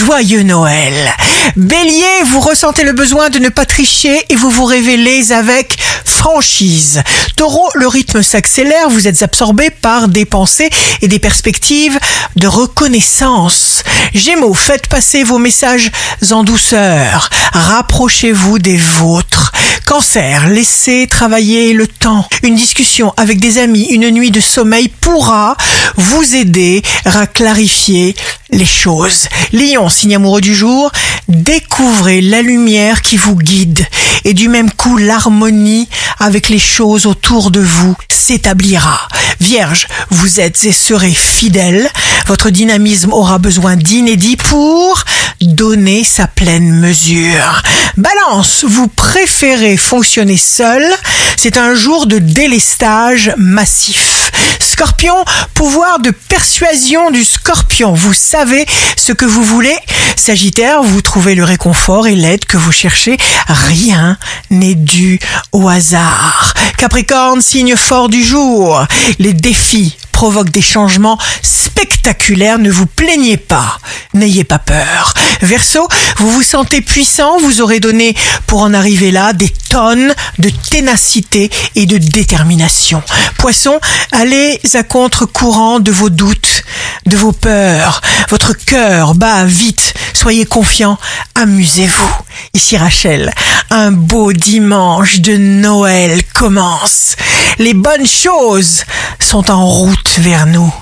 joyeux Noël. Bélier, vous ressentez le besoin de ne pas tricher et vous vous révélez avec franchise. Taureau, le rythme s'accélère, vous êtes absorbé par des pensées et des perspectives de reconnaissance. Gémeaux, faites passer vos messages en douceur. Rapprochez-vous des vôtres. Cancer, laissez travailler le temps. Une discussion avec des amis, une nuit de sommeil pourra vous aider à clarifier les choses. Lion, signe amoureux du jour, découvrez la lumière qui vous guide et du même coup l'harmonie avec les choses autour de vous s'établira. Vierge, vous êtes et serez fidèle. Votre dynamisme aura besoin d'inédit pour donner sa pleine mesure. Balance, vous préférez fonctionner seul. C'est un jour de délestage massif. Scorpion, pouvoir de persuasion du scorpion. Vous savez ce que vous voulez. Sagittaire, vous trouvez le réconfort et l'aide que vous cherchez. Rien n'est dû au hasard. Capricorne, signe fort du jour. Les défis provoquent des changements spectaculaires. Ne vous plaignez pas. N'ayez pas peur. Verseau, vous vous sentez puissant. Vous aurez donné pour en arriver là des tonnes de ténacité et de détermination. Poisson, allez à contre-courant de vos doutes, de vos peurs. Votre cœur bat vite. Soyez confiant. Amusez-vous. Ici Rachel, un beau dimanche de Noël commence. Les bonnes choses sont en route vers nous.